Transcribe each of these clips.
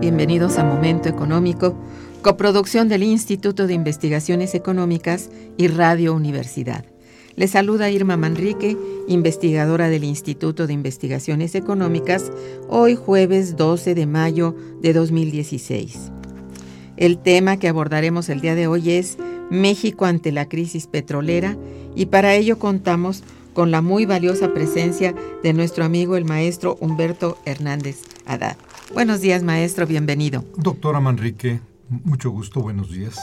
Bienvenidos a Momento Económico, coproducción del Instituto de Investigaciones Económicas y Radio Universidad. Les saluda Irma Manrique, investigadora del Instituto de Investigaciones Económicas, hoy jueves 12 de mayo de 2016. El tema que abordaremos el día de hoy es México ante la crisis petrolera y para ello contamos con la muy valiosa presencia de nuestro amigo el maestro Humberto Hernández Haddad. Buenos días, maestro, bienvenido. Doctora Manrique, mucho gusto, buenos días.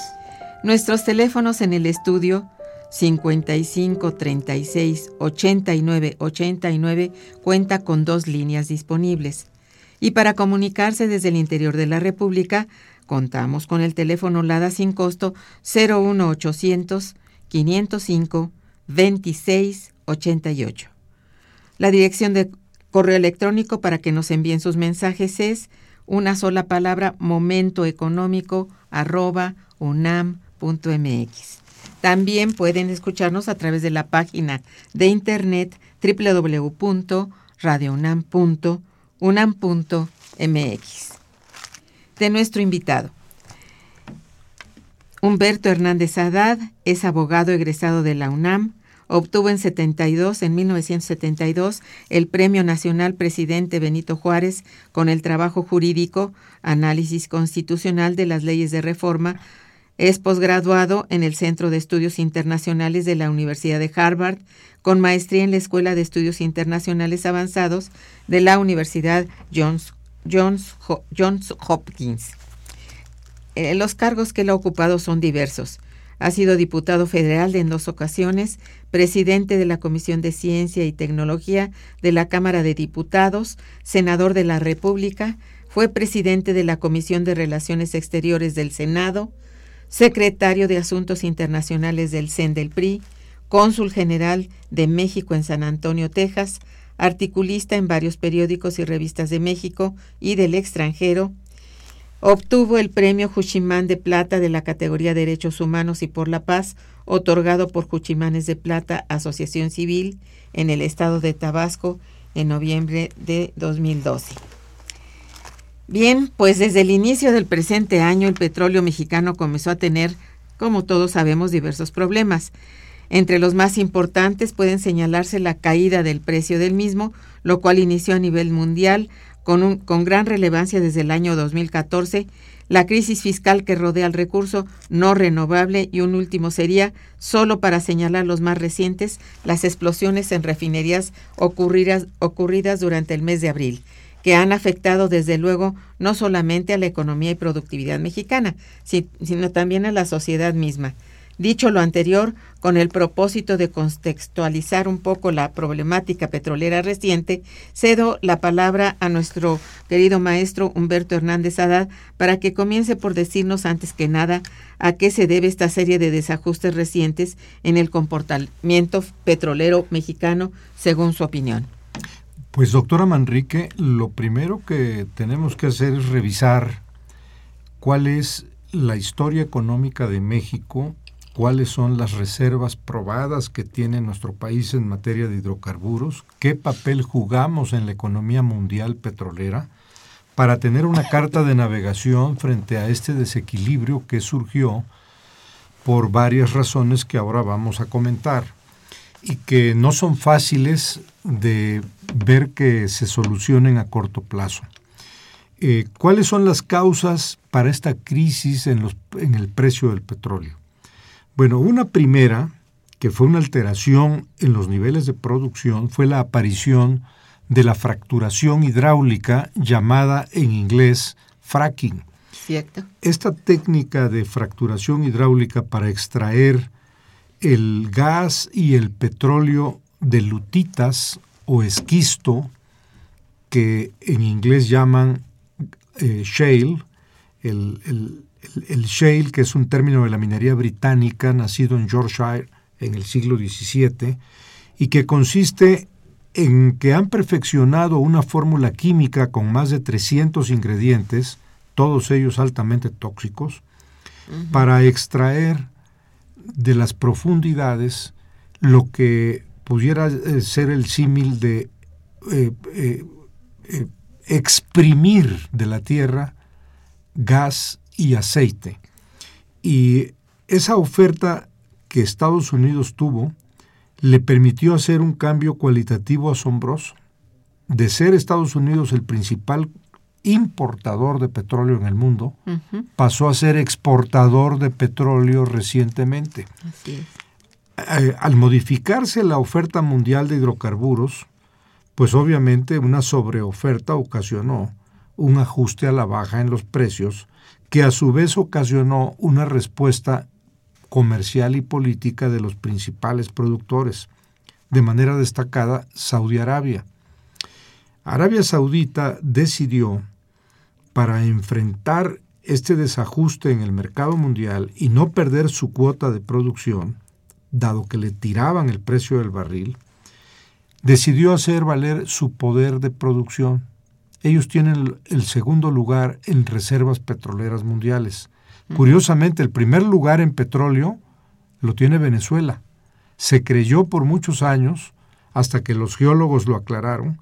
Nuestros teléfonos en el estudio 55 36 89 89 cuenta con dos líneas disponibles. Y para comunicarse desde el interior de la República, contamos con el teléfono LADA sin costo 01800 505 26 88. La dirección de correo electrónico para que nos envíen sus mensajes es una sola palabra momentoeconómico arroba unam.mx. También pueden escucharnos a través de la página de internet www.radiounam.unam.mx. De nuestro invitado. Humberto Hernández Haddad es abogado egresado de la UNAM, Obtuvo en 72, en 1972, el Premio Nacional Presidente Benito Juárez con el trabajo jurídico Análisis Constitucional de las Leyes de Reforma. Es posgraduado en el Centro de Estudios Internacionales de la Universidad de Harvard, con maestría en la Escuela de Estudios Internacionales Avanzados de la Universidad Johns, Hopkins. Eh, los cargos que él ha ocupado son diversos. Ha sido diputado federal en dos ocasiones, presidente de la Comisión de Ciencia y Tecnología de la Cámara de Diputados, senador de la República, fue presidente de la Comisión de Relaciones Exteriores del Senado, secretario de Asuntos Internacionales del CEN del PRI, cónsul general de México en San Antonio, Texas, articulista en varios periódicos y revistas de México y del extranjero, Obtuvo el premio Juchimán de Plata de la categoría Derechos Humanos y por la Paz, otorgado por Juchimanes de Plata Asociación Civil en el estado de Tabasco en noviembre de 2012. Bien, pues desde el inicio del presente año el petróleo mexicano comenzó a tener, como todos sabemos, diversos problemas. Entre los más importantes pueden señalarse la caída del precio del mismo, lo cual inició a nivel mundial con, con gran relevancia desde el año 2014, la crisis fiscal que rodea al recurso no renovable y un último sería, solo para señalar los más recientes, las explosiones en refinerías ocurridas, ocurridas durante el mes de abril, que han afectado desde luego no solamente a la economía y productividad mexicana, sino también a la sociedad misma. Dicho lo anterior, con el propósito de contextualizar un poco la problemática petrolera reciente, cedo la palabra a nuestro querido maestro Humberto Hernández Haddad para que comience por decirnos antes que nada a qué se debe esta serie de desajustes recientes en el comportamiento petrolero mexicano, según su opinión. Pues doctora Manrique, lo primero que tenemos que hacer es revisar cuál es la historia económica de México cuáles son las reservas probadas que tiene nuestro país en materia de hidrocarburos, qué papel jugamos en la economía mundial petrolera, para tener una carta de navegación frente a este desequilibrio que surgió por varias razones que ahora vamos a comentar y que no son fáciles de ver que se solucionen a corto plazo. Eh, ¿Cuáles son las causas para esta crisis en, el precio del petróleo? Bueno, una primera, que fue una alteración en los niveles de producción, fue la aparición de la fracturación hidráulica llamada en inglés fracking. Cierto. Esta técnica de fracturación hidráulica para extraer el gas y el petróleo de lutitas o esquisto, que en inglés llaman eh, shale, el, el, shale, que es un término de la minería británica, nacido en Yorkshire en el siglo XVII, y que consiste en que han perfeccionado una fórmula química con más de 300 ingredientes, todos ellos altamente tóxicos, para extraer de las profundidades lo que pudiera eh, ser el símil de eh, eh, exprimir de la tierra gas y aceite. Y esa oferta que Estados Unidos tuvo le permitió hacer un cambio cualitativo asombroso. De ser Estados Unidos el principal importador de petróleo en el mundo, pasó a ser exportador de petróleo recientemente. Eh, al modificarse la oferta mundial de hidrocarburos, pues obviamente una sobreoferta ocasionó un ajuste a la baja en los precios que a su vez ocasionó una respuesta comercial y política de los principales productores, de manera destacada Saudi Arabia. Arabia Saudita decidió, para enfrentar este desajuste en el mercado mundial y no perder su cuota de producción, dado que le tiraban el precio del barril, decidió hacer valer su poder de producción ellos tienen el segundo lugar en reservas petroleras mundiales. Curiosamente, el primer lugar en petróleo lo tiene Venezuela. Se creyó por muchos años, hasta que los geólogos lo aclararon,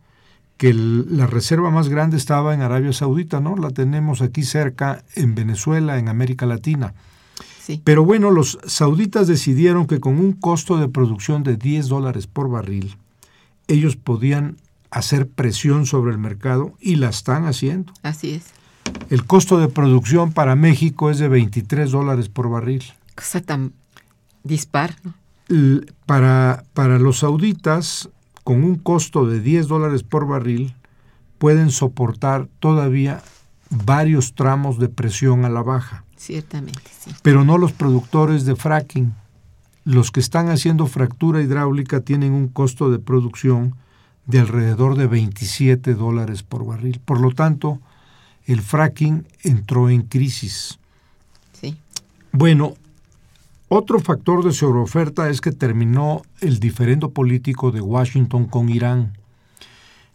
que la reserva más grande estaba en Arabia Saudita, ¿no? La tenemos aquí cerca, en Venezuela, en América Latina. Sí. Pero bueno, los sauditas decidieron que con un costo de producción de 10 dólares por barril, ellos podían hacer presión sobre el mercado y la están haciendo. Así es. El costo de producción para México es de 23 dólares por barril. Cosa tan dispar. ¿no? Para, para los sauditas, con un costo de 10 dólares por barril, pueden soportar todavía varios tramos de presión a la baja. Ciertamente, sí. Pero no los productores de fracking. Los que están haciendo fractura hidráulica tienen un costo de producción de alrededor de 27 dólares por barril. Por lo tanto, el fracking entró en crisis. Sí. Bueno, otro factor de sobreoferta es que terminó el diferendo político de Washington con Irán.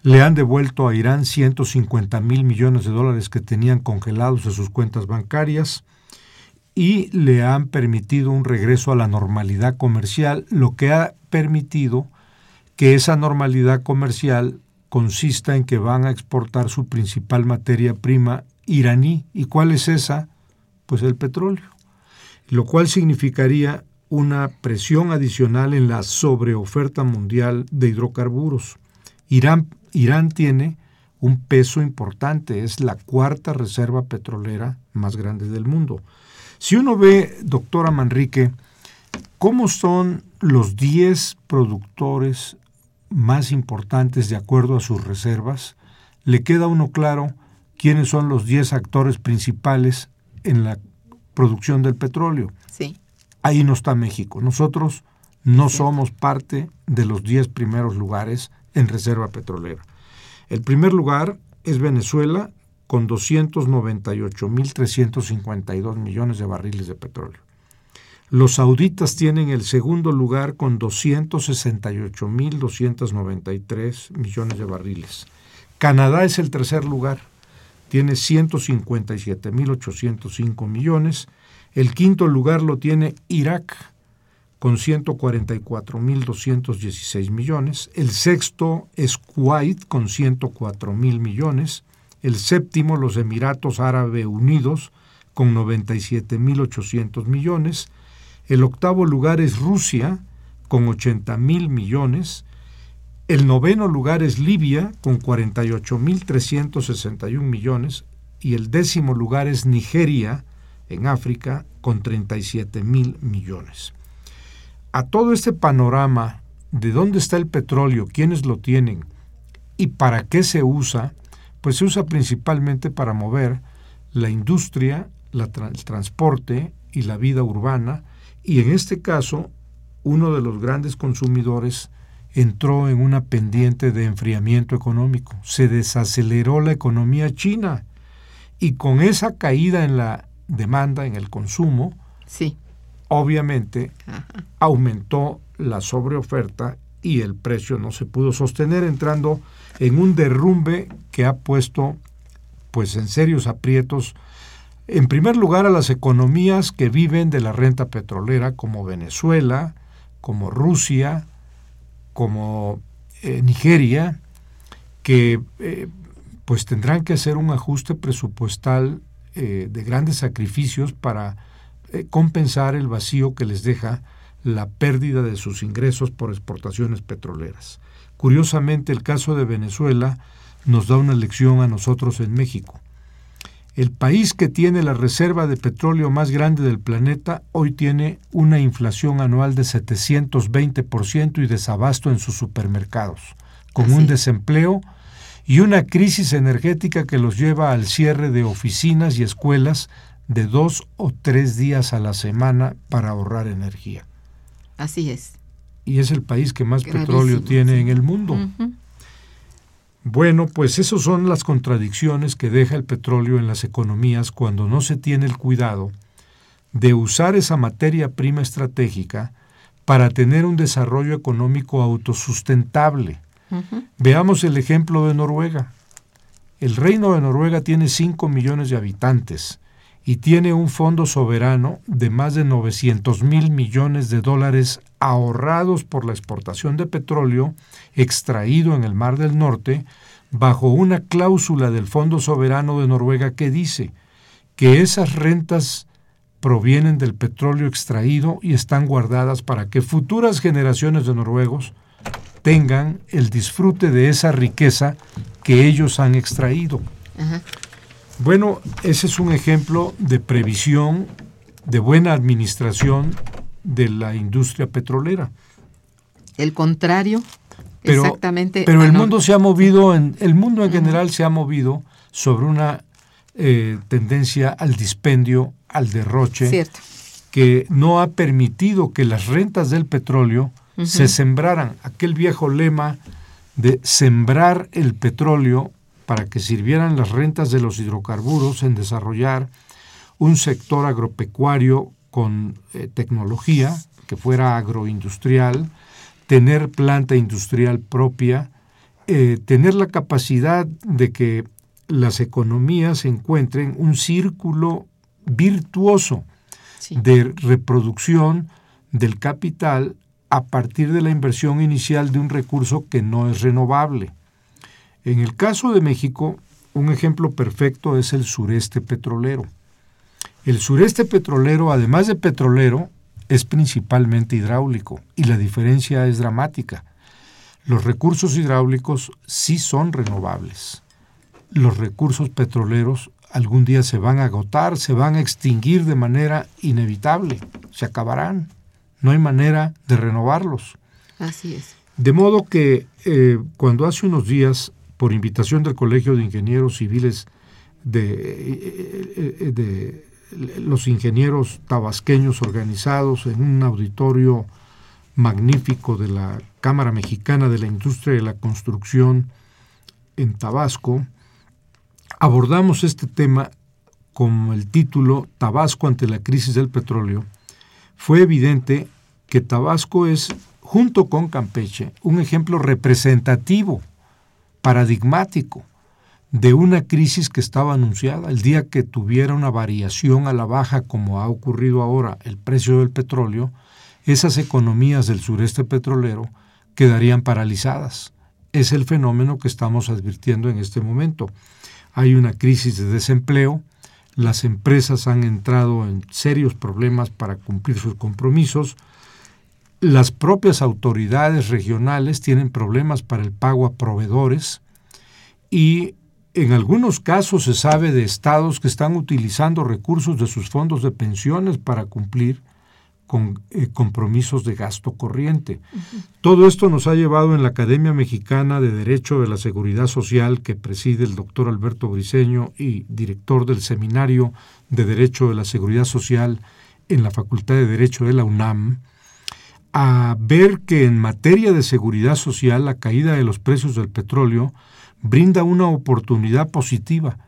Le han devuelto a Irán 150 mil millones de dólares que tenían congelados en sus cuentas bancarias y le han permitido un regreso a la normalidad comercial, lo que ha permitido que esa normalidad comercial consista en que van a exportar su principal materia prima iraní. ¿Y cuál es esa? Pues el petróleo. Lo cual significaría una presión adicional en la sobreoferta mundial de hidrocarburos. Irán, Irán tiene un peso importante, es la cuarta reserva petrolera más grande del mundo. Si uno ve, doctora Manrique, cómo son los 10 productores más importantes de acuerdo a sus reservas, le queda a uno claro quiénes son los 10 actores principales en la producción del petróleo. Sí. Ahí no está México. Nosotros no somos parte de los 10 primeros lugares en reserva petrolera. El primer lugar es Venezuela con 298.352 millones de barriles de petróleo. Los sauditas tienen el segundo lugar con 268.293 millones de barriles. Canadá es el tercer lugar, tiene 157.805 millones. El quinto lugar lo tiene Irak con 144.216 millones. El sexto es Kuwait con 104.000 millones. El séptimo, los Emiratos Árabes Unidos con 97.800 millones. El octavo lugar es Rusia con 80.000 millones. El noveno lugar es Libia con 48.361 millones y el décimo lugar es Nigeria en África con 37.000 millones. A todo este panorama de dónde está el petróleo, quiénes lo tienen y para qué se usa, pues se usa principalmente para mover la industria, el transporte y la vida urbana y en este caso uno de los grandes consumidores entró en una pendiente de enfriamiento económico. Se desaceleró la economía china y con esa caída en la demanda, en el consumo, sí. obviamente aumentó la sobreoferta y el precio no se pudo sostener entrando en un derrumbe que ha puesto pues en serios aprietos en primer lugar a las economías que viven de la renta petrolera como Venezuela, como Rusia, como eh, Nigeria, que eh, pues tendrán que hacer un ajuste presupuestal eh, de grandes sacrificios para compensar el vacío que les deja la pérdida de sus ingresos por exportaciones petroleras. Curiosamente, el caso de Venezuela nos da una lección a nosotros en México. El país que tiene la reserva de petróleo más grande del planeta hoy tiene una inflación anual de 720% y desabasto en sus supermercados, con un desempleo y una crisis energética que los lleva al cierre de oficinas y escuelas de dos o tres días a la semana para ahorrar energía. Así es. Y es el país que más petróleo tiene en el mundo. Bueno, pues esas son las contradicciones que deja el petróleo en las economías cuando no se tiene el cuidado de usar esa materia prima estratégica para tener un desarrollo económico autosustentable. Veamos el ejemplo de Noruega. El reino de Noruega tiene 5 millones de habitantes y tiene un fondo soberano de más de 900 mil millones de dólares ahorrados por la exportación de petróleo extraído en el Mar del Norte bajo una cláusula del Fondo Soberano de Noruega que dice que esas rentas provienen del petróleo extraído y están guardadas para que futuras generaciones de noruegos tengan el disfrute de esa riqueza que ellos han extraído. Bueno, ese es un ejemplo de previsión, de buena administración de la industria petrolera. El contrario, pero, exactamente. Pero el mundo se ha movido, en, el mundo en general se ha movido sobre una eh, tendencia al dispendio, al derroche, que no ha permitido que las rentas del petróleo se sembraran. Aquel viejo lema de sembrar el petróleo para que sirvieran las rentas de los hidrocarburos en desarrollar un sector agropecuario con eh, tecnología, que fuera agroindustrial, tener planta industrial propia, eh, tener la capacidad de que las economías encuentren un círculo virtuoso de reproducción del capital a partir de la inversión inicial de un recurso que no es renovable. En el caso de México, un ejemplo perfecto es el sureste petrolero. El sureste petrolero, además de petrolero, es principalmente hidráulico y la diferencia es dramática. Los recursos hidráulicos sí son renovables. Los recursos petroleros algún día se van a agotar, se van a extinguir de manera inevitable, se acabarán. No hay manera de renovarlos. Así es. De modo que eh, cuando hace unos días por invitación del Colegio de Ingenieros Civiles de, eh, eh, de los ingenieros tabasqueños organizados en un auditorio magnífico de la Cámara Mexicana de la Industria de la Construcción en Tabasco, abordamos este tema con el título Tabasco ante la crisis del petróleo, fue evidente que Tabasco es, junto con Campeche, un ejemplo representativo, paradigmático, de una crisis que estaba anunciada. El día que tuviera una variación a la baja, como ha ocurrido ahora el precio del petróleo, esas economías del sureste petrolero quedarían paralizadas. Es el fenómeno que estamos advirtiendo en este momento. Hay una crisis de desempleo, las empresas han entrado en serios problemas para cumplir sus compromisos, las propias autoridades regionales tienen problemas para el pago a proveedores y en algunos casos se sabe de estados que están utilizando recursos de sus fondos de pensiones para cumplir con eh, compromisos de gasto corriente. Todo esto nos ha llevado en la Academia Mexicana de Derecho de la Seguridad Social, que preside el doctor Alberto Briceño y director del Seminario de Derecho de la Seguridad Social en la Facultad de Derecho de la UNAM, a ver que en materia de seguridad social la caída de los precios del petróleo brinda una oportunidad positiva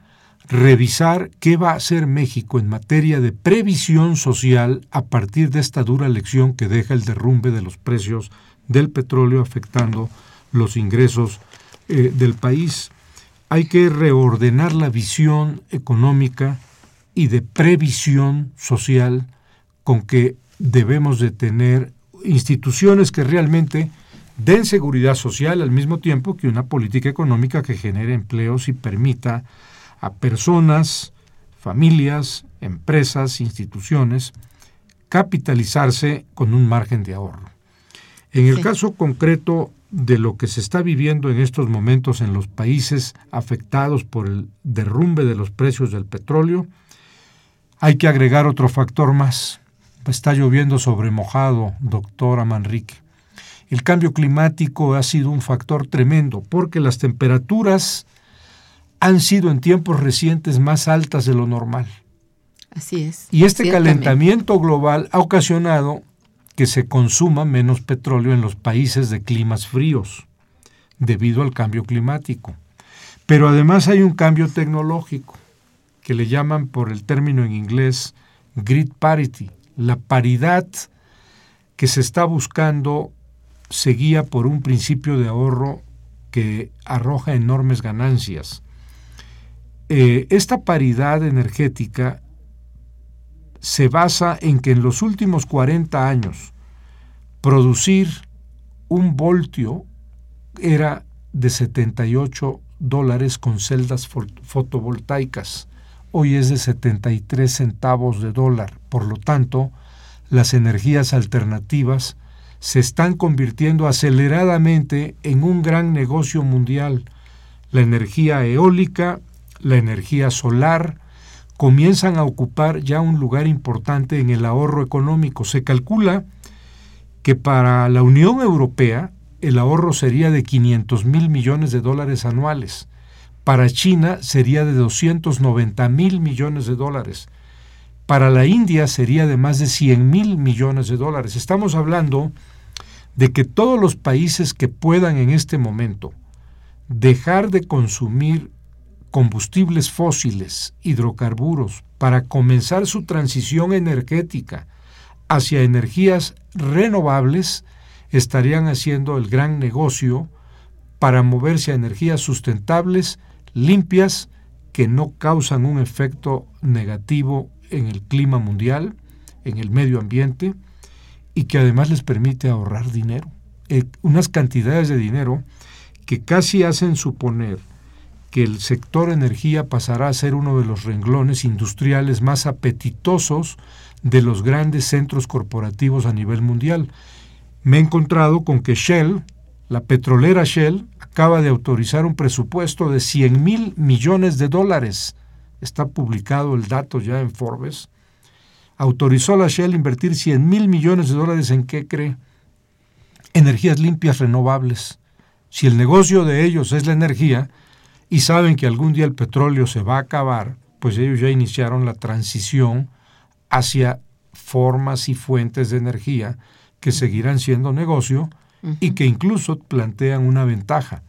revisar qué va a hacer México en materia de previsión social a partir de esta dura lección que deja el derrumbe de los precios del petróleo afectando los ingresos eh, del país. Hay que reordenar la visión económica y de previsión social con que debemos de tener instituciones que realmente den seguridad social al mismo tiempo que una política económica que genere empleos y permita a personas, familias, empresas, instituciones, capitalizarse con un margen de ahorro. En el caso concreto de lo que se está viviendo en estos momentos en los países afectados por el derrumbe de los precios del petróleo, hay que agregar otro factor más. Está lloviendo sobre mojado, doctora Manrique. El cambio climático ha sido un factor tremendo porque las temperaturas han sido en tiempos recientes más altas de lo normal. Así es. Y este calentamiento global ha ocasionado que se consuma menos petróleo en los países de climas fríos, debido al cambio climático. Pero además hay un cambio tecnológico, que le llaman por el término en inglés grid parity. La paridad que se está buscando se guía por un principio de ahorro que arroja enormes ganancias. Eh, esta paridad energética se basa en que en los últimos 40 años producir un voltio era de 78 dólares con celdas fotovoltaicas. Hoy es de 73 centavos de dólar. Por lo tanto, las energías alternativas se están convirtiendo aceleradamente en un gran negocio mundial. La energía eólica la energía solar, comienzan a ocupar ya un lugar importante en el ahorro económico. Se calcula que para la Unión Europea el ahorro sería de 500 mil millones de dólares anuales. Para China sería de 290 mil millones de dólares. Para la India sería de más de 100 mil millones de dólares. Estamos hablando de que todos los países que puedan en este momento dejar de consumir combustibles fósiles, hidrocarburos, para comenzar su transición energética hacia energías renovables, estarían haciendo el gran negocio para moverse a energías sustentables, limpias, que no causan un efecto negativo en el clima mundial, en el medio ambiente, y que además les permite ahorrar dinero. Eh, unas cantidades de dinero que casi hacen suponer que el sector energía pasará a ser uno de los renglones industriales más apetitosos de los grandes centros corporativos a nivel mundial. Me he encontrado con que Shell, la petrolera Shell, acaba de autorizar un presupuesto de 100 mil millones de dólares. Está publicado el dato ya en Forbes. Autorizó a la Shell invertir 100 mil millones de dólares en qué cree? Energías limpias renovables. Si el negocio de ellos es la energía, y saben que algún día el petróleo se va a acabar, pues ellos ya iniciaron la transición hacia formas y fuentes de energía que seguirán siendo negocio y que incluso plantean una ventaja.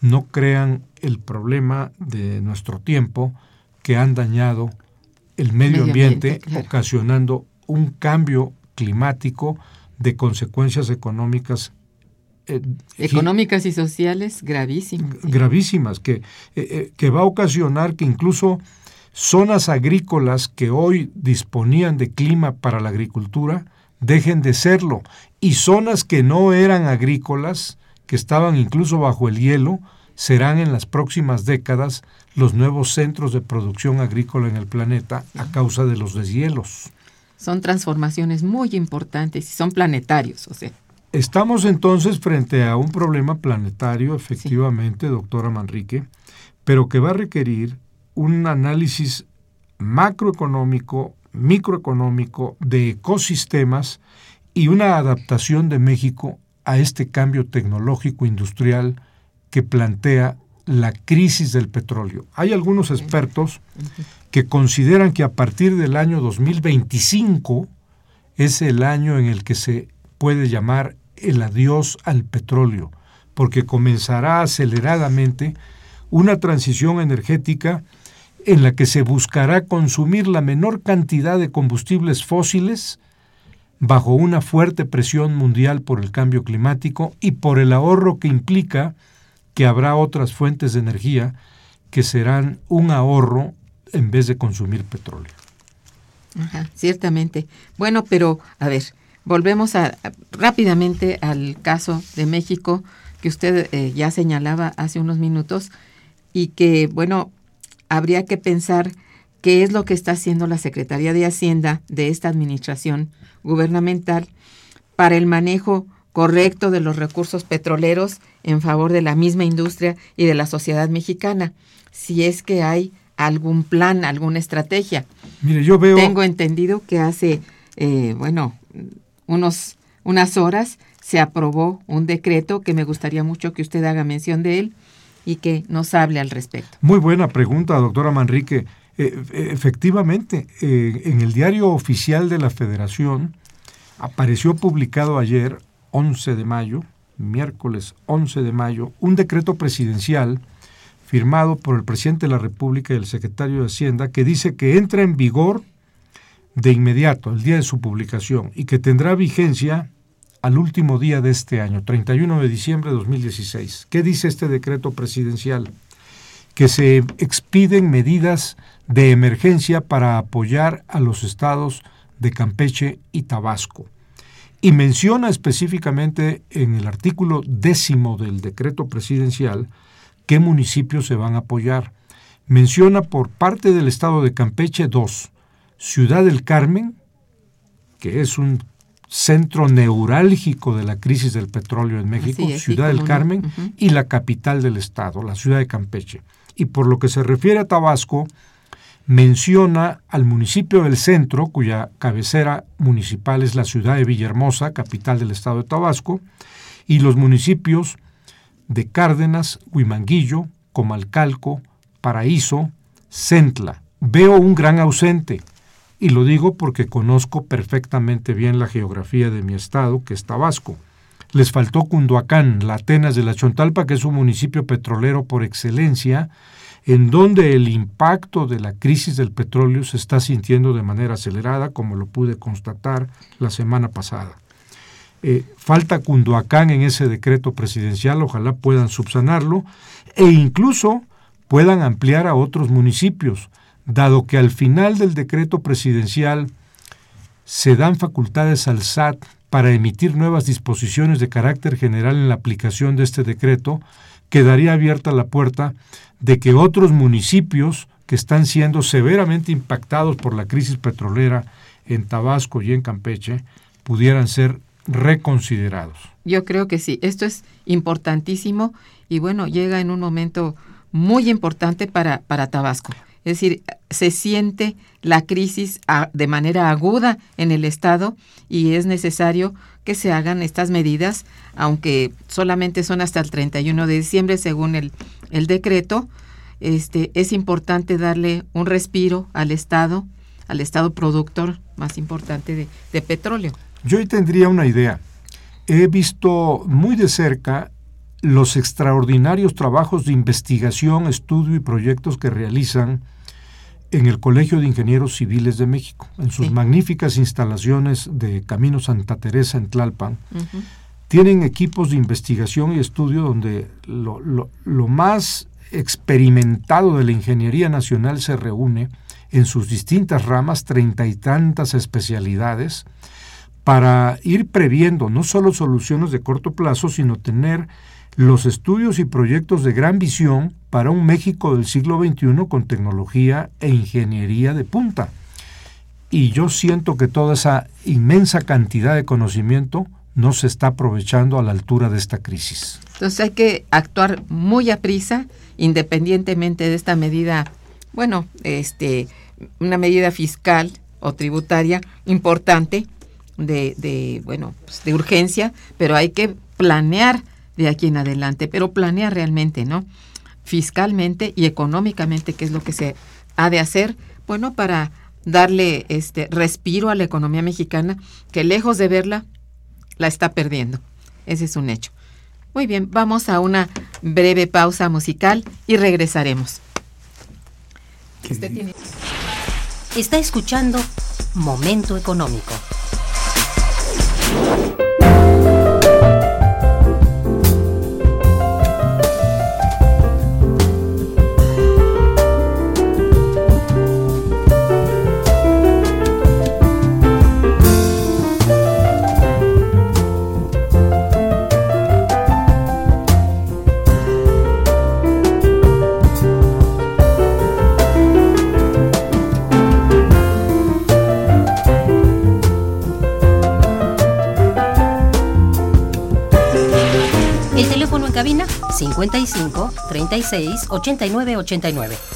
No crean el problema de nuestro tiempo que han dañado el medio, ambiente, ocasionando un cambio climático de consecuencias económicas. Eh, económicas y sociales gravísimas. Gravísimas, que, eh, eh, que va a ocasionar que incluso zonas agrícolas que hoy disponían de clima para la agricultura dejen de serlo y zonas que no eran agrícolas, que estaban incluso bajo el hielo, serán en las próximas décadas los nuevos centros de producción agrícola en el planeta a causa de los deshielos. Son transformaciones muy importantes y son planetarios, o sea. Estamos entonces frente a un problema planetario, efectivamente, doctora Manrique, pero que va a requerir un análisis macroeconómico, microeconómico, de ecosistemas y una adaptación de México a este cambio tecnológico industrial que plantea la crisis del petróleo. Hay algunos expertos que consideran que a partir del año 2025 es el año en el que se puede llamar el adiós al petróleo, porque comenzará aceleradamente una transición energética en la que se buscará consumir la menor cantidad de combustibles fósiles bajo una fuerte presión mundial por el cambio climático y por el ahorro que implica que habrá otras fuentes de energía que serán un ahorro en vez de consumir petróleo. Ajá, ciertamente. Bueno, pero a ver, volvemos a, rápidamente al caso de México que usted eh, ya señalaba hace unos minutos y que, bueno, habría que pensar qué es lo que está haciendo la Secretaría de Hacienda de esta administración gubernamental para el manejo correcto de los recursos petroleros en favor de la misma industria y de la sociedad mexicana, si es que hay algún plan, alguna estrategia. Mire, yo veo... Tengo entendido que hace, eh, bueno, unos, unas horas se aprobó un decreto que me gustaría mucho que usted haga mención de él, y que nos hable al respecto. Muy buena pregunta, doctora Manrique. Eh, eh, efectivamente, eh, en el diario oficial de la Federación apareció publicado ayer, 11 de mayo, miércoles 11 de mayo, un decreto presidencial firmado por el presidente de la República y el secretario de Hacienda que dice que entra en vigor de inmediato, el día de su publicación, y que tendrá vigencia al último día de este año, 31 de diciembre de 2016. ¿Qué dice este decreto presidencial? Que se expiden medidas de emergencia para apoyar a los estados de Campeche y Tabasco. Y menciona específicamente en el artículo décimo del decreto presidencial qué municipios se van a apoyar. Menciona por parte del estado de Campeche dos, Ciudad del Carmen, que es un centro neurálgico de la crisis del petróleo en México, Ciudad del Carmen, y la capital del estado, la ciudad de Campeche. Y por lo que se refiere a Tabasco, menciona al municipio del centro, cuya cabecera municipal es la ciudad de Villahermosa, capital del estado de Tabasco, y los municipios de Cárdenas, Huimanguillo, Comalcalco, Paraíso, Centla. Veo un gran ausente, y lo digo porque conozco perfectamente bien la geografía de mi estado, que es Tabasco. Les faltó Cunduacán, la Atenas de la Chontalpa, que es un municipio petrolero por excelencia, en donde el impacto de la crisis del petróleo se está sintiendo de manera acelerada, como lo pude constatar la semana pasada. Eh, falta Cunduacán en ese decreto presidencial, ojalá puedan subsanarlo, e incluso puedan ampliar a otros municipios dado que al final del decreto presidencial se dan facultades al SAT para emitir nuevas disposiciones de carácter general en la aplicación de este decreto, quedaría abierta la puerta de que otros municipios que están siendo severamente impactados por la crisis petrolera en Tabasco y en Campeche pudieran ser reconsiderados. Yo creo que sí, esto es importantísimo y bueno, llega en un momento muy importante para, para Tabasco. Es decir, se siente la crisis de manera aguda en el Estado y es necesario que se hagan estas medidas, aunque solamente son hasta el 31 de diciembre según el, el decreto, este, es importante darle un respiro al Estado, al Estado productor más importante de, de petróleo. Yo ahí tendría una idea. He visto muy de cerca los extraordinarios trabajos de investigación, estudio y proyectos que realizan en el Colegio de Ingenieros Civiles de México, en sus Sí. magníficas instalaciones de Camino Santa Teresa en Tlalpan. Tienen equipos de investigación y estudio donde lo, lo- lo más experimentado de la ingeniería nacional se reúne en sus distintas ramas, treinta y tantas especialidades, para ir previendo no solo soluciones de corto plazo, sino tener los estudios y proyectos de gran visión para un México del siglo XXI con tecnología e ingeniería de punta. Y yo siento que toda esa inmensa cantidad de conocimiento no se está aprovechando a la altura de esta crisis. Entonces hay que actuar muy a prisa, independientemente de esta medida, bueno, este, una medida fiscal o tributaria importante de, de bueno, pues, de urgencia, pero hay que planear de aquí en adelante, pero planear realmente, ¿no? Fiscalmente y económicamente, qué es lo que se ha de hacer, bueno, para darle este respiro a la economía mexicana, que lejos de verla, la está perdiendo. Ese es un hecho. Muy bien, vamos a una breve pausa musical y regresaremos. Usted tiene- Está escuchando Momento Económico. 55 36 89 89.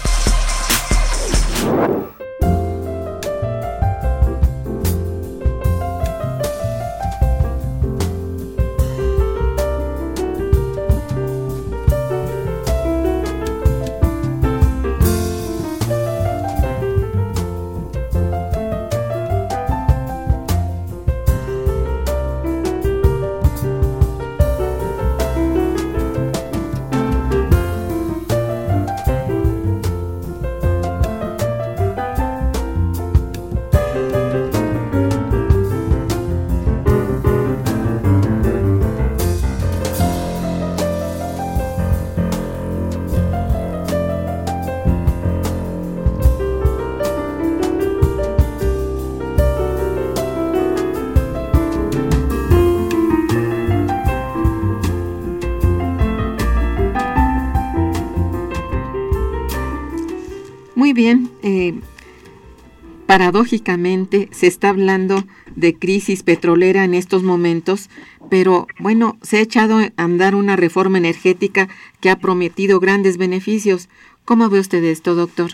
Paradójicamente se está hablando de crisis petrolera en estos momentos, pero bueno, se ha echado a andar una reforma energética que ha prometido grandes beneficios. ¿Cómo ve usted esto, doctor?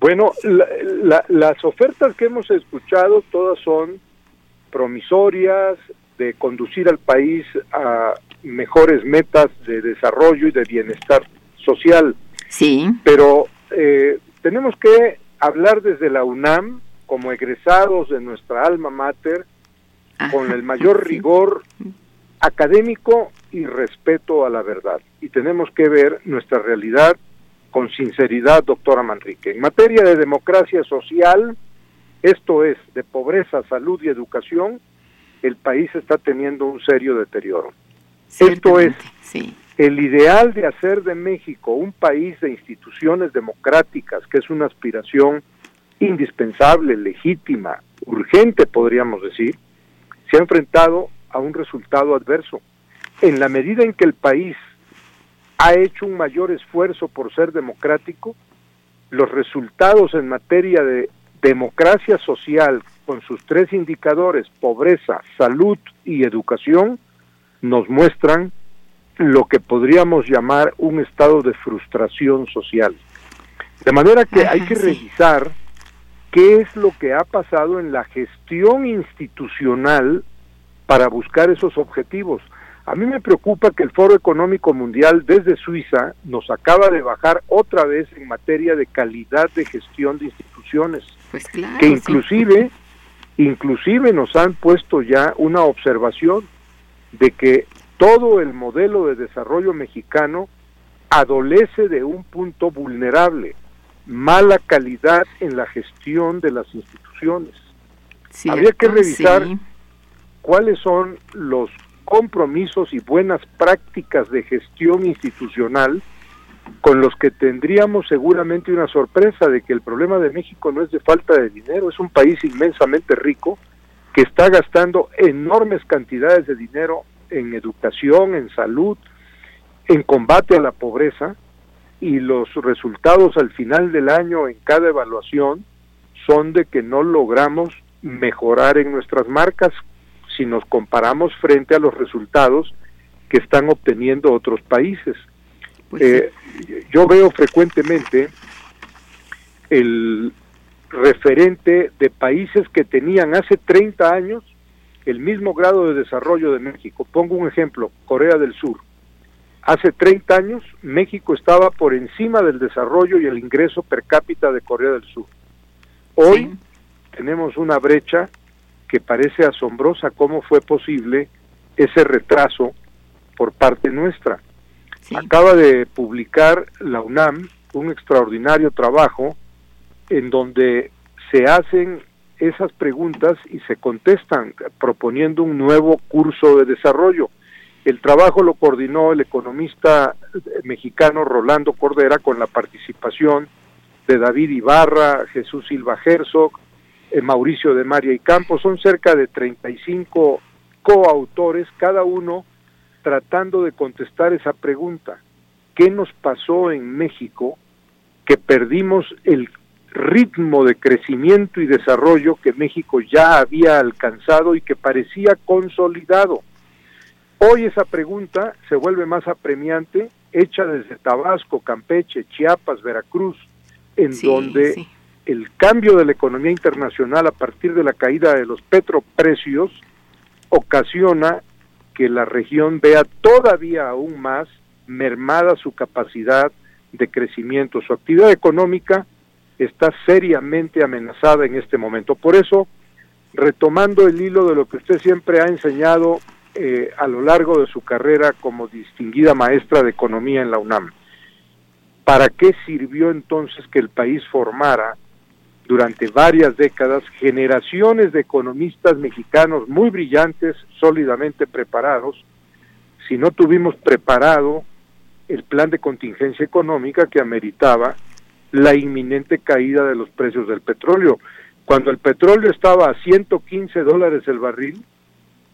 Bueno, las ofertas que hemos escuchado todas son promisorias de conducir al país a mejores metas de desarrollo y de bienestar social. Sí. Pero eh, tenemos que hablar desde la UNAM como egresados de nuestra alma mater con el mayor rigor académico y respeto a la verdad. Y tenemos que ver nuestra realidad con sinceridad, doctora Manrique. En materia de democracia social, esto es, de pobreza, salud y educación, el país está teniendo un serio deterioro. Esto es, el ideal de hacer de México un país de instituciones democráticas, que es una aspiración indispensable, legítima, urgente, podríamos decir, se ha enfrentado a un resultado adverso. En la medida en que el país ha hecho un mayor esfuerzo por ser democrático, los resultados en materia de democracia social, con sus tres indicadores, pobreza, salud y educación, nos muestran lo que podríamos llamar un estado de frustración social. De manera que hay que revisar qué es lo que ha pasado en la gestión institucional para buscar esos objetivos. A mí me preocupa que el Foro Económico Mundial desde Suiza nos acaba de bajar otra vez en materia de calidad de gestión de instituciones, pues claro, que inclusive, inclusive nos han puesto ya una observación de que todo el modelo de desarrollo mexicano adolece de un punto vulnerable, mala calidad en la gestión de las instituciones. Habría que revisar cuáles son los compromisos y buenas prácticas de gestión institucional con los que tendríamos seguramente una sorpresa de que el problema de México no es de falta de dinero, es un país inmensamente rico que está gastando enormes cantidades de dinero en educación, en salud, en combate a la pobreza y los resultados al final del año en cada evaluación son de que no logramos mejorar en nuestras marcas si nos comparamos frente a los resultados que están obteniendo otros países. Pues eh, yo veo frecuentemente el referente de países que tenían hace 30 años el mismo grado de desarrollo de México. Pongo un ejemplo, Corea del Sur. Hace 30 años México estaba por encima del desarrollo y el ingreso per cápita de Corea del Sur. Hoy tenemos una brecha que parece asombrosa cómo fue posible ese retraso por parte nuestra. Acaba de publicar la UNAM un extraordinario trabajo en donde se hacen esas preguntas y se contestan proponiendo un nuevo curso de desarrollo. El trabajo lo coordinó el economista mexicano Rolando Cordera con la participación de David Ibarra, Jesús Silva Herzog, eh, Mauricio de María y Campos. Son cerca de 35 coautores, cada uno tratando de contestar esa pregunta. ¿Qué nos pasó en México que perdimos el ritmo de crecimiento y desarrollo que México ya había alcanzado y que parecía consolidado. Hoy esa pregunta se vuelve más apremiante, hecha desde Tabasco, Campeche, Chiapas, Veracruz, en donde el cambio de la economía internacional a partir de la caída de los petroprecios ocasiona que la región vea todavía aún más mermada su capacidad de crecimiento, su actividad económica está seriamente amenazada en este momento. Por eso, retomando el hilo de lo que usted siempre ha enseñado eh, a lo largo de su carrera como distinguida maestra de economía en la UNAM, ¿para qué sirvió entonces que el país formara durante varias décadas generaciones de economistas mexicanos muy brillantes, sólidamente preparados, si no tuvimos preparado el plan de contingencia económica que ameritaba la inminente caída de los precios del petróleo. Cuando el petróleo estaba a 115 dólares el barril,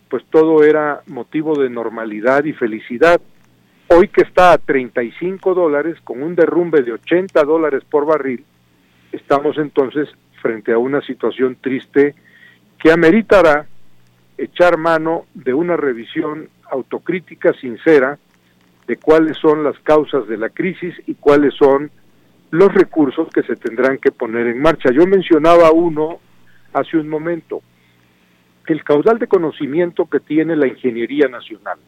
pues todo era motivo de normalidad y felicidad. Hoy que está a 35 dólares, con un derrumbe de 80 dólares por barril, estamos entonces frente a una situación triste que ameritará echar mano de una revisión autocrítica sincera de cuáles son las causas de la crisis y cuáles son los recursos que se tendrán que poner en marcha. Yo mencionaba uno hace un momento, el caudal de conocimiento que tiene la ingeniería nacional.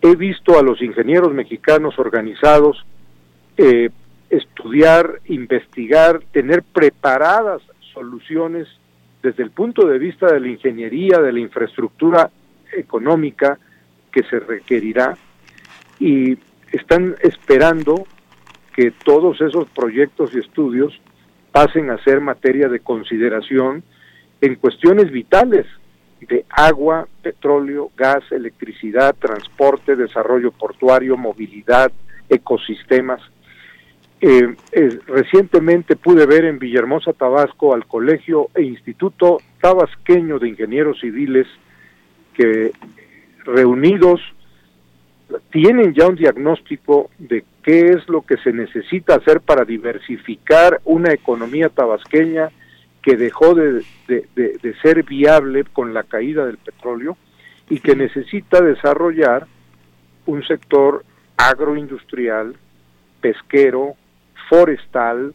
He visto a los ingenieros mexicanos organizados eh, estudiar, investigar, tener preparadas soluciones desde el punto de vista de la ingeniería, de la infraestructura económica que se requerirá y están esperando que todos esos proyectos y estudios pasen a ser materia de consideración en cuestiones vitales de agua, petróleo, gas, electricidad, transporte, desarrollo portuario, movilidad, ecosistemas. Eh, recientemente pude ver en Villahermosa, Tabasco, al Colegio e Instituto Tabasqueño de Ingenieros Civiles que reunidos tienen ya un diagnóstico de qué es lo que se necesita hacer para diversificar una economía tabasqueña que dejó de, de, ser viable con la caída del petróleo y que necesita desarrollar un sector agroindustrial, pesquero, forestal,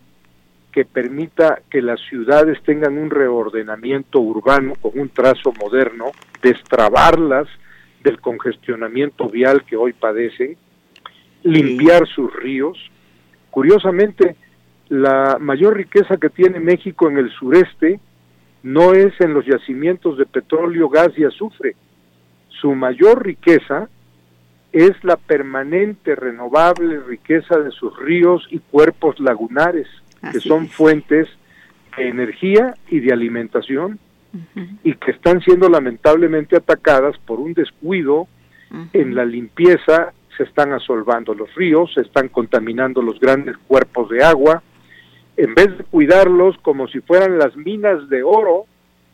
que permita que las ciudades tengan un reordenamiento urbano con un trazo moderno, destrabarlas del congestionamiento vial que hoy padecen, limpiar sus ríos. Curiosamente, la mayor riqueza que tiene México en el sureste no es en los yacimientos de petróleo, gas y azufre. Su mayor riqueza es la permanente, renovable riqueza de sus ríos y cuerpos lagunares, que son fuentes de energía y de alimentación, y que están siendo lamentablemente atacadas por un descuido en la limpieza, se están asolvando los ríos, se están contaminando los grandes cuerpos de agua, en vez de cuidarlos como si fueran las minas de oro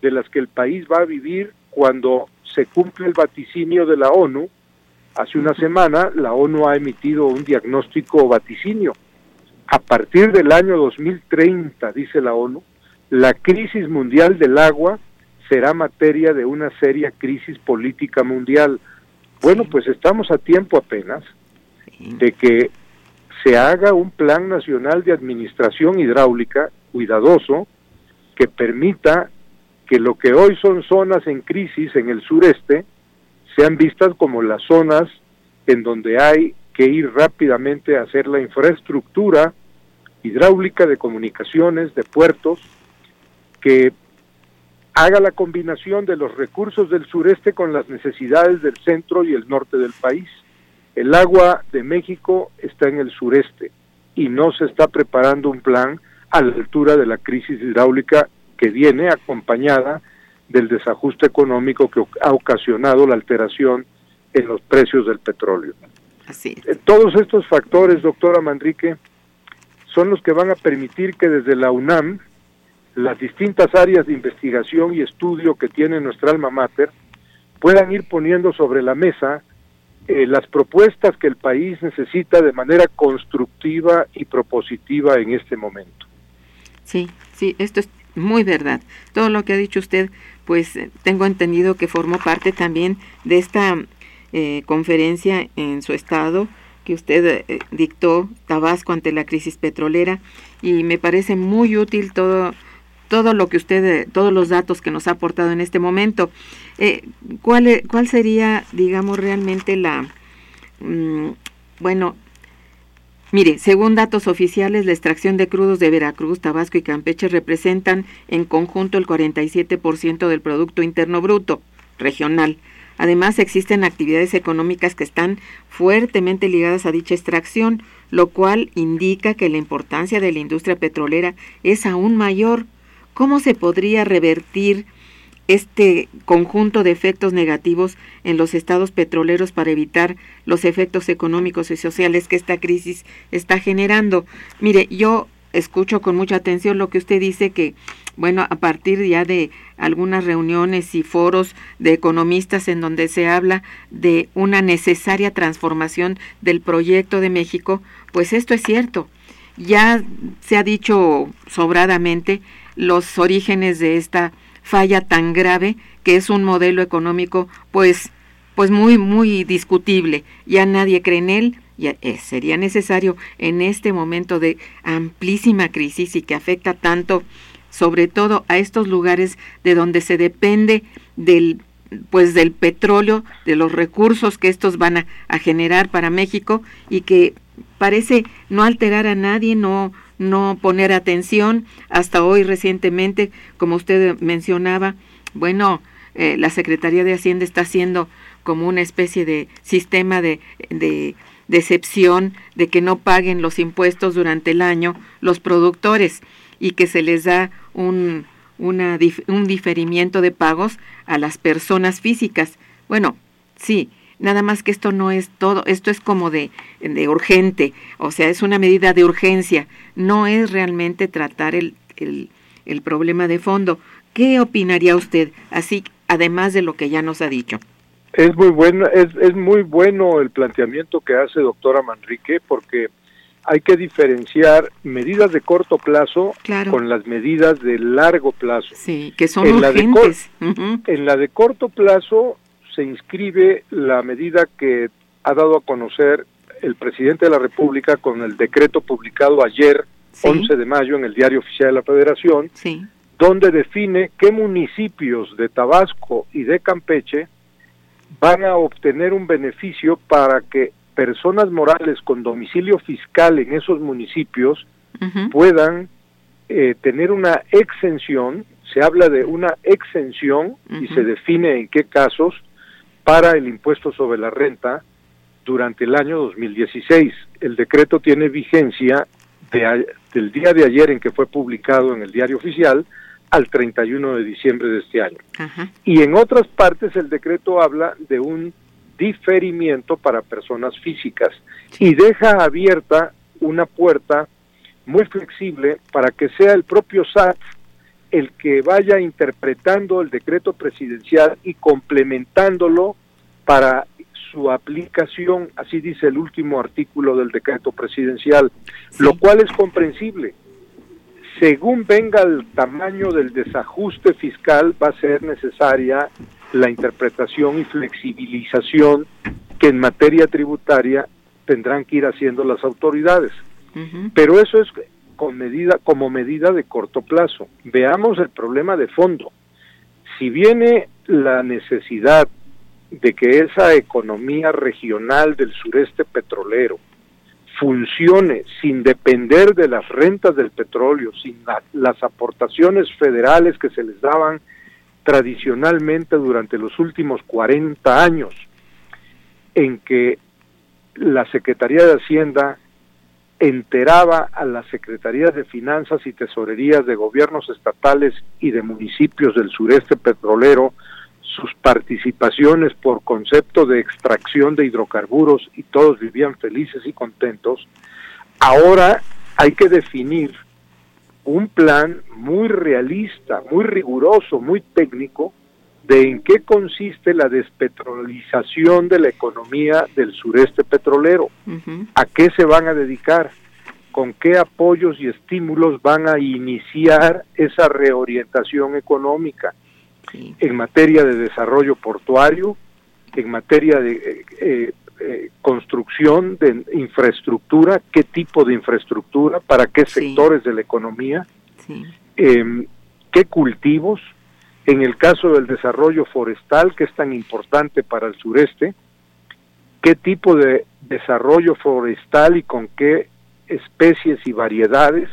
de las que el país va a vivir cuando se cumple el vaticinio de la ONU, hace una semana la ONU ha emitido un diagnóstico vaticinio. A partir del año 2030, dice la ONU, la crisis mundial del agua será materia de una seria crisis política mundial. Bueno, pues estamos a tiempo apenas de que se haga un plan nacional de administración hidráulica cuidadoso que permita que lo que hoy son zonas en crisis en el sureste sean vistas como las zonas en donde hay que ir rápidamente a hacer la infraestructura hidráulica de comunicaciones, de puertos, que haga la combinación de los recursos del sureste con las necesidades del centro y el norte del país. El agua de México está en el sureste y no se está preparando un plan a la altura de la crisis hidráulica que viene acompañada del desajuste económico que ha ocasionado la alteración en los precios del petróleo. Así eh, Todos estos factores, doctora Manrique, son los que van a permitir que desde la UNAM las distintas áreas de investigación y estudio que tiene nuestra alma mater puedan ir poniendo sobre la mesa eh, las propuestas que el país necesita de manera constructiva y propositiva en este momento. Sí, sí, esto es muy verdad. Todo lo que ha dicho usted, pues eh, tengo entendido que formó parte también de esta eh, conferencia en su estado que usted dictó, Tabasco ante la crisis petrolera, y me parece muy útil todo todo lo que usted, todos los datos que nos ha aportado en este momento. Eh, ¿cuál, e, ¿Cuál sería, digamos, realmente la, mm, bueno, mire, según datos oficiales, la extracción de crudos de Veracruz, Tabasco y Campeche representan en conjunto el 47% del Producto Interno Bruto regional. Además, existen actividades económicas que están fuertemente ligadas a dicha extracción, lo cual indica que la importancia de la industria petrolera es aún mayor ¿Cómo se podría revertir este conjunto de efectos negativos en los estados petroleros para evitar los efectos económicos y sociales que esta crisis está generando? Mire, yo escucho con mucha atención lo que usted dice que, bueno, a partir ya de algunas reuniones y foros de economistas en donde se habla de una necesaria transformación del proyecto de México, pues esto es cierto. Ya se ha dicho sobradamente los orígenes de esta falla tan grave que es un modelo económico pues pues muy muy discutible. Ya nadie cree en él, ya, eh, sería necesario en este momento de amplísima crisis y que afecta tanto sobre todo a estos lugares de donde se depende del pues del petróleo, de los recursos que estos van a generar para México y que parece no alterar a nadie, no no poner atención. Hasta hoy recientemente, como usted mencionaba, bueno, eh, la Secretaría de Hacienda está haciendo como una especie de sistema de, de decepción de que no paguen los impuestos durante el año los productores y que se les da un, una, un diferimiento de pagos a las personas físicas. Bueno, sí, nada más que esto no es todo, esto es como de, de urgente, o sea, es una medida de urgencia, no es realmente tratar el, el, el problema de fondo. ¿Qué opinaría usted, así, además de lo que ya nos ha dicho? Es muy bueno, es, es muy bueno el planteamiento que hace doctora Manrique, porque hay que diferenciar medidas de corto plazo Claro. con las medidas de largo plazo. Sí, que son En la de urgentes. En la de corto plazo se inscribe la medida que ha dado a conocer el presidente de la República con el decreto publicado ayer, Sí. 11 de mayo, en el Diario Oficial de la Federación, Sí, donde define qué municipios de Tabasco y de Campeche van a obtener un beneficio para que personas morales con domicilio fiscal en esos municipios puedan eh, tener una exención, se habla de una exención y se define en qué casos para el impuesto sobre la renta durante el año 2016. El decreto tiene vigencia de del día de ayer en que fue publicado en el diario oficial al 31 de diciembre de este año. ajá, Y en otras partes el decreto habla de un diferimiento para personas físicas y deja abierta una puerta muy flexible para que sea el propio SAT el que vaya interpretando el decreto presidencial y complementándolo para su aplicación, así dice el último artículo del decreto presidencial, Sí. lo cual es comprensible. Según venga el tamaño del desajuste fiscal, va a ser necesaria la interpretación y flexibilización que en materia tributaria tendrán que ir haciendo las autoridades. Pero eso es con medida, como medida de corto plazo. Veamos el problema de fondo. Si viene la necesidad de que esa economía regional del sureste petrolero funcione sin depender de las rentas del petróleo, sin la- las aportaciones federales que se les daban tradicionalmente durante los últimos 40 años, en que la Secretaría de Hacienda enteraba a las Secretarías de Finanzas y Tesorerías de gobiernos estatales y de municipios del sureste petrolero sus participaciones por concepto de extracción de hidrocarburos y todos vivían felices y contentos, ahora hay que definir un plan muy realista, muy riguroso, muy técnico de en qué consiste la despetrolización de la economía del sureste petrolero. A qué se van a dedicar, con qué apoyos y estímulos van a iniciar esa reorientación económica sí, en materia de desarrollo portuario, en materia de eh, eh, eh, construcción de infraestructura, qué tipo de infraestructura, para qué Sí. sectores de la economía, sí, eh, qué cultivos, en el caso del desarrollo forestal, que es tan importante para el sureste, qué tipo de desarrollo forestal y con qué especies y variedades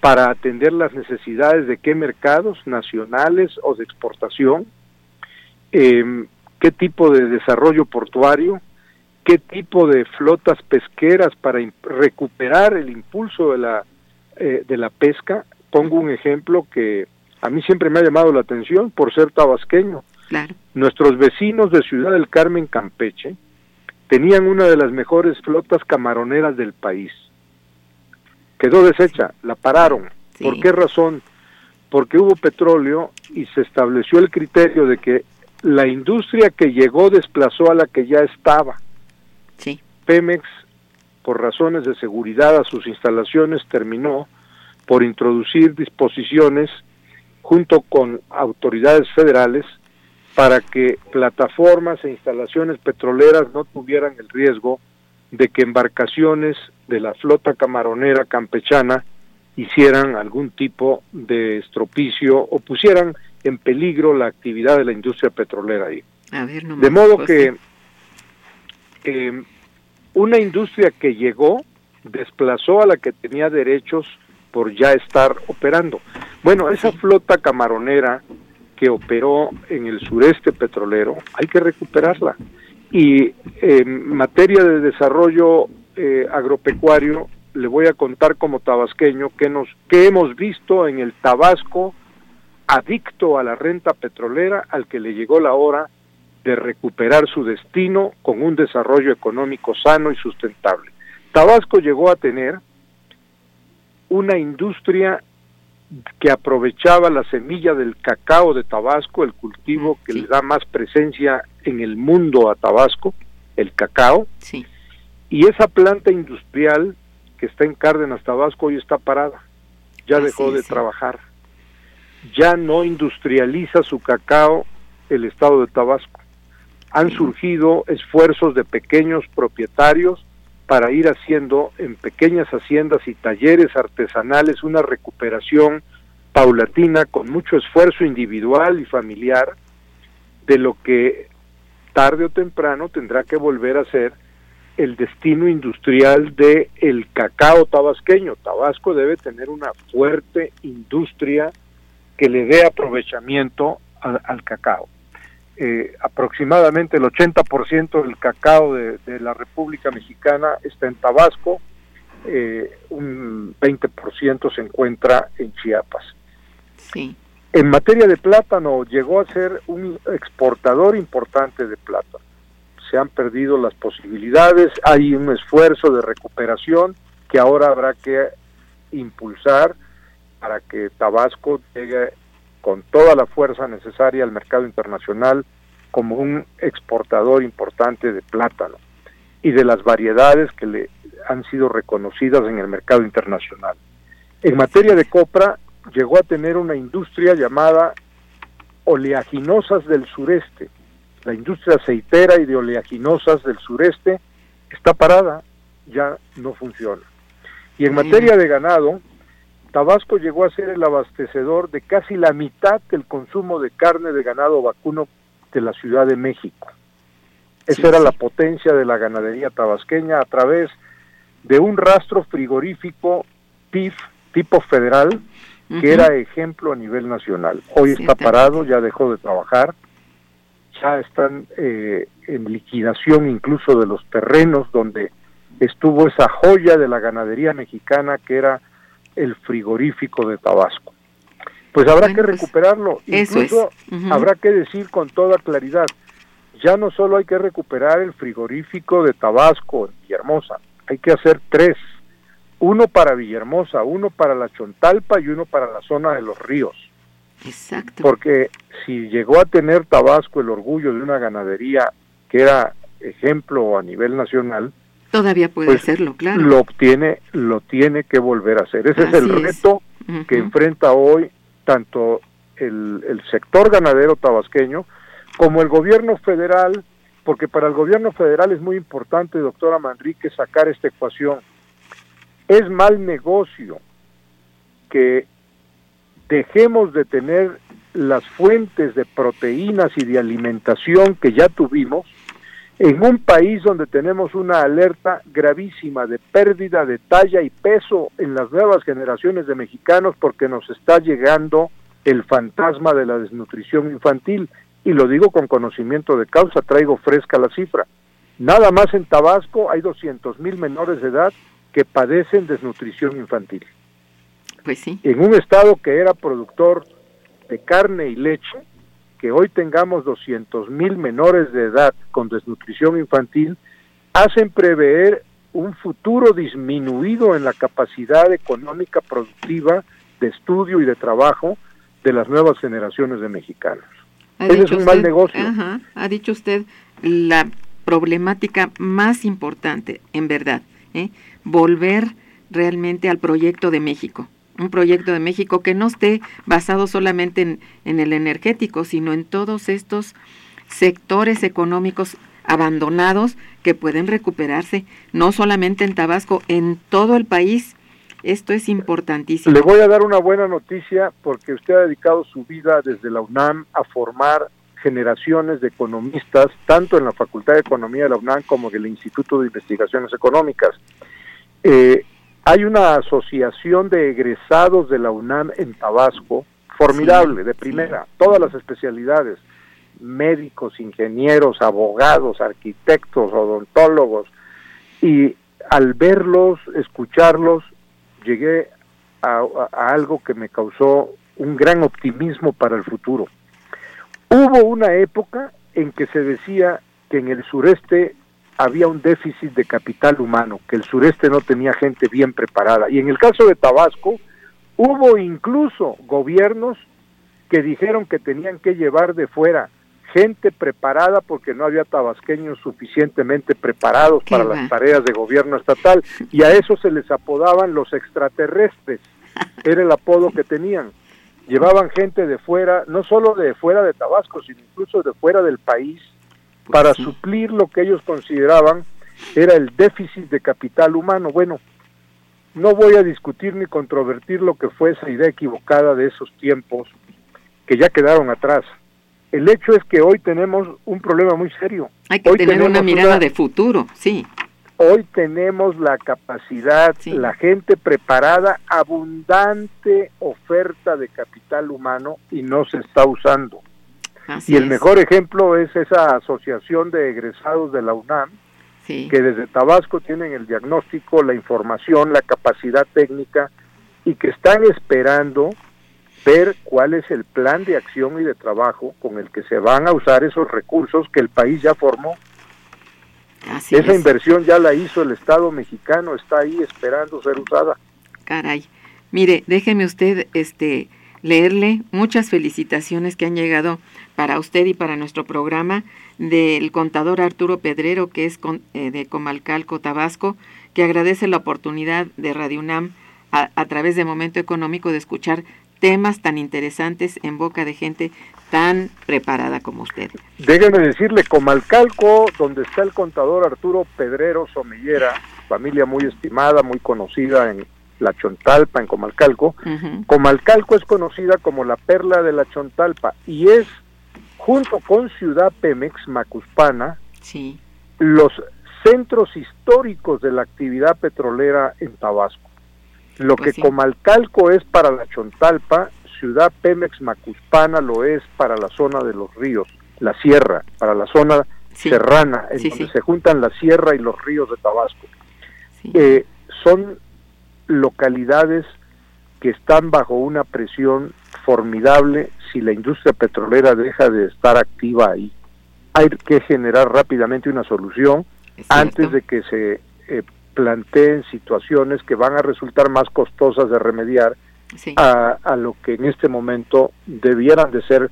para atender las necesidades de qué mercados nacionales o de exportación, eh, qué tipo de desarrollo portuario, qué tipo de flotas pesqueras para recuperar el impulso de la, eh, de la pesca. Pongo un ejemplo que a mí siempre me ha llamado la atención por ser tabasqueño. claro, Nuestros vecinos de Ciudad del Carmen, Campeche, tenían una de las mejores flotas camaroneras del país. quedó deshecha, la pararon. ¿Por qué razón? Porque hubo petróleo y se estableció el criterio de que la industria que llegó desplazó a la que ya estaba. Sí. Pemex, por razones de seguridad a sus instalaciones, terminó por introducir disposiciones junto con autoridades federales para que plataformas e instalaciones petroleras no tuvieran el riesgo de que embarcaciones de la flota camaronera campechana hicieran algún tipo de estropicio o pusieran en peligro la actividad de la industria petrolera ahí. de modo que eh, una industria que llegó desplazó a la que tenía derechos por ya estar operando. Bueno, esa flota camaronera que operó en el sureste petrolero, hay que recuperarla. Y en materia de desarrollo eh, agropecuario, le voy a contar como tabasqueño que, nos, que hemos visto en el Tabasco adicto a la renta petrolera al que le llegó la hora de recuperar su destino con un desarrollo económico sano y sustentable. Tabasco llegó a tener una industria que aprovechaba la semilla del cacao de Tabasco, el cultivo que le da más presencia en el mundo a Tabasco, el cacao. Sí. Y esa planta industrial que está en Cárdenas, Tabasco, hoy está parada. Ya dejó de trabajar. Ya no industrializa su cacao el estado de Tabasco. Han surgido esfuerzos de pequeños propietarios para ir haciendo en pequeñas haciendas y talleres artesanales una recuperación paulatina con mucho esfuerzo individual y familiar de lo que tarde o temprano tendrá que volver a ser el destino industrial de el cacao tabasqueño. Tabasco debe tener una fuerte industria que le dé aprovechamiento al cacao. Eh, aproximadamente el 80% del cacao de, la República Mexicana está en Tabasco, eh, un 20% se encuentra en Chiapas. En materia de plátano, llegó a ser un exportador importante de plátano. Se han perdido las posibilidades, hay un esfuerzo de recuperación que ahora habrá que impulsar para que Tabasco llegue con toda la fuerza necesaria al mercado internacional como un exportador importante de plátano y de las variedades que le han sido reconocidas en el mercado internacional. En materia de copra, llegó a tener una industria llamada oleaginosas del sureste. La industria aceitera y de oleaginosas del sureste está parada, ya no funciona. Y en materia de ganado, Tabasco llegó a ser el abastecedor de casi la mitad del consumo de carne de ganado vacuno de la Ciudad de México. Esa era la potencia de la ganadería tabasqueña a través de un rastro frigorífico PIF tipo federal que era ejemplo a nivel nacional. Hoy está parado, ya dejó de trabajar, ya están eh, en liquidación incluso de los terrenos donde estuvo esa joya de la ganadería mexicana que era el frigorífico de Tabasco. Pues habrá que pues, recuperarlo. Incluso habrá que decir con toda claridad, ya no solo hay que recuperar el frigorífico de Tabasco en Villahermosa, hay que hacer tres. Uno para Villahermosa, uno para la Chontalpa y uno para la zona de los ríos. Exacto. Porque si llegó a tener Tabasco el orgullo de una ganadería que era ejemplo a nivel nacional, Todavía puede pues, hacerlo, claro. Lo obtiene, lo tiene que volver a hacer. Ese es el reto que enfrenta hoy tanto el, el sector ganadero tabasqueño como el gobierno federal, porque para el gobierno federal es muy importante, doctora Manrique, sacar esta ecuación. Es mal negocio que dejemos de tener las fuentes de proteínas y de alimentación que ya tuvimos en un país donde tenemos una alerta gravísima de pérdida de talla y peso en las nuevas generaciones de mexicanos porque nos está llegando el fantasma de la desnutrición infantil y lo digo con conocimiento de causa, traigo fresca la cifra. Nada más en Tabasco hay 200 mil menores de edad que padecen desnutrición infantil. Pues sí. En un estado que era productor de carne y leche, que hoy tengamos 200 mil menores de edad con desnutrición infantil hacen prever un futuro disminuido en la capacidad económica productiva de estudio y de trabajo de las nuevas generaciones de mexicanos. Ese es un mal negocio. ha dicho usted la problemática más importante, en verdad, ¿eh? volver realmente al proyecto de México. Un proyecto de México que no esté basado solamente en, el energético, sino en todos estos sectores económicos abandonados que pueden recuperarse, no solamente en Tabasco, en todo el país. Esto es importantísimo. Le voy a dar una buena noticia porque usted ha dedicado su vida desde la UNAM a formar generaciones de economistas, tanto en la Facultad de Economía de la UNAM como en el Instituto de Investigaciones Económicas. Eh, hay una asociación de egresados de la UNAM en Tabasco, formidable, de primera, todas las especialidades, médicos, ingenieros, abogados, arquitectos, odontólogos, y al verlos, escucharlos, llegué a, algo que me causó un gran optimismo para el futuro. Hubo una época en que se decía que en el sureste había un déficit de capital humano, que el sureste no tenía gente bien preparada. Y en el caso de Tabasco, hubo incluso gobiernos que dijeron que tenían que llevar de fuera gente preparada porque no había tabasqueños suficientemente preparados para las tareas de gobierno estatal y a eso se les apodaban los extraterrestres, era el apodo que tenían. Llevaban gente de fuera, no solo de fuera de Tabasco, sino incluso de fuera del país, para suplir lo que ellos consideraban era el déficit de capital humano. Bueno, no voy a discutir ni controvertir lo que fue esa idea equivocada de esos tiempos que ya quedaron atrás el hecho es que hoy tenemos un problema muy serio. Hay que tener una mirada de futuro, sí. Hoy tenemos la capacidad, la gente preparada, abundante oferta de capital humano y no se está usando. Y el mejor ejemplo es esa asociación de egresados de la UNAM, que desde Tabasco tienen el diagnóstico, la información, la capacidad técnica y que están esperando ver cuál es el plan de acción y de trabajo con el que se van a usar esos recursos que el país ya formó. Esa inversión ya la hizo el Estado mexicano, está ahí esperando ser usada. Caray. Mire, déjeme usted este leerle muchas felicitaciones que han llegado para usted y para nuestro programa del contador Arturo Pedrero, que es eh, de Comalcalco, Tabasco, que agradece la oportunidad de Radio UNAM a, a, través de Momento Económico de escuchar temas tan interesantes en boca de gente tan preparada como usted. Déjeme decirle, Comalcalco, donde está el contador Arturo Pedrero Somellera, familia muy estimada, muy conocida en la Chontalpa, en Comalcalco. Comalcalco es conocida como la perla de la Chontalpa y es, junto con Ciudad Pemex, Macuspana, sí. los centros históricos de la actividad petrolera en Tabasco. Lo pues que Comalcalco es para la Chontalpa, Ciudad Pemex Macuspana lo es para la zona de los ríos, la sierra, para la zona serrana, en donde se juntan la sierra y los ríos de Tabasco. Eh, son localidades que están bajo una presión formidable si la industria petrolera deja de estar activa ahí. Hay que generar rápidamente una solución antes de que se eh, planteen situaciones que van a resultar más costosas de remediar a, a, lo que en este momento debieran de ser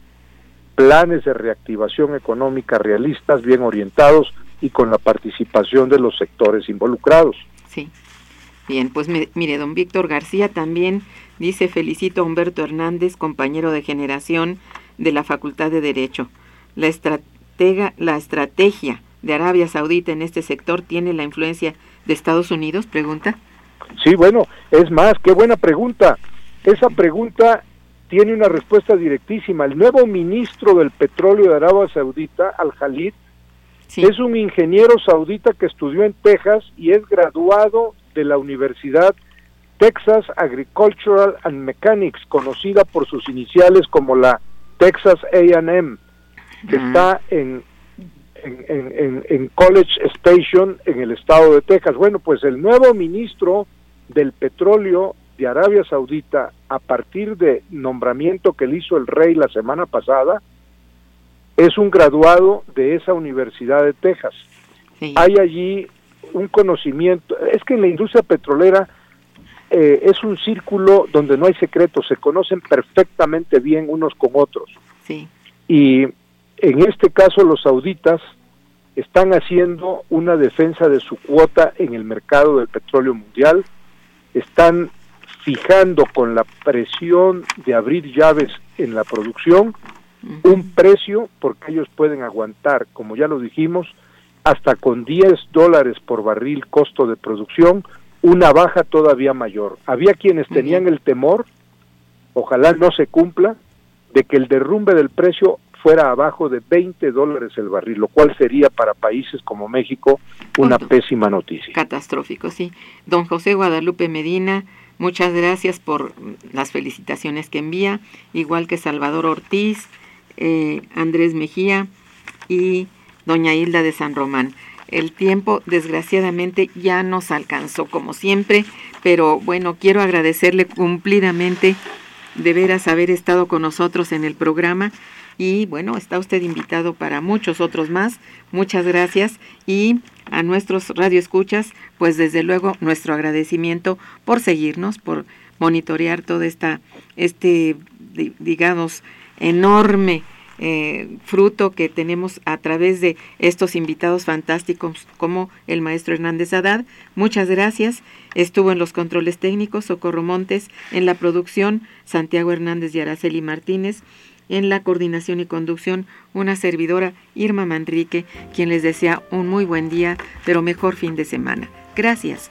planes de reactivación económica realistas, bien orientados y con la participación de los sectores involucrados. Sí. Bien, pues mire, don Víctor García también dice felicito a Humberto Hernández, compañero de generación de la Facultad de Derecho. La, estratega, la estrategia de Arabia Saudita en este sector tiene la influencia de Estados Unidos? Pregunta. Sí, bueno, es más, qué buena pregunta. Esa pregunta tiene una respuesta directísima. El nuevo ministro del petróleo de Arabia Saudita, Al-Khalid, es un ingeniero saudita que estudió en Texas y es graduado de la Universidad Texas Agricultural and Mechanics, conocida por sus iniciales como la Texas AM, que está en en, College Station en el estado de Texas. Bueno, pues el nuevo ministro del petróleo de Arabia Saudita, a partir de nombramiento que le hizo el rey la semana pasada, es un graduado de esa Universidad de Texas. Hay allí un conocimiento, es que en la industria petrolera eh, es un círculo donde no hay secretos, se conocen perfectamente bien unos con otros. Sí. Y en este caso los sauditas están haciendo una defensa de su cuota en el mercado del petróleo mundial, están fijando con la presión de abrir llaves en la producción un precio porque ellos pueden aguantar, como ya lo dijimos, hasta con 10 dólares por barril costo de producción, una baja todavía mayor. Había quienes tenían el temor, ojalá no se cumpla, de que el derrumbe del precio fuera abajo de 20 dólares el barril, lo cual sería para países como México una pésima noticia. Catastrófico, sí. Don José Guadalupe Medina, muchas gracias por las felicitaciones que envía, igual que Salvador Ortiz, eh, Andrés Mejía y doña Hilda de San Román. El tiempo, desgraciadamente, ya nos alcanzó como siempre, pero bueno, quiero agradecerle cumplidamente de veras haber estado con nosotros en el programa y bueno, está usted invitado para muchos otros más. Muchas gracias y a nuestros radioescuchas, pues desde luego nuestro agradecimiento por seguirnos, por monitorear todo esta, este, digamos, enorme eh, fruto que tenemos a través de estos invitados fantásticos como el maestro Hernández Haddad. Muchas gracias. Estuvo en los controles técnicos Socorro Montes, en la producción Santiago Hernández y Araceli Martínez, en la coordinación y conducción una servidora Irma Manrique, quien les desea un muy buen día, pero mejor fin de semana. Gracias.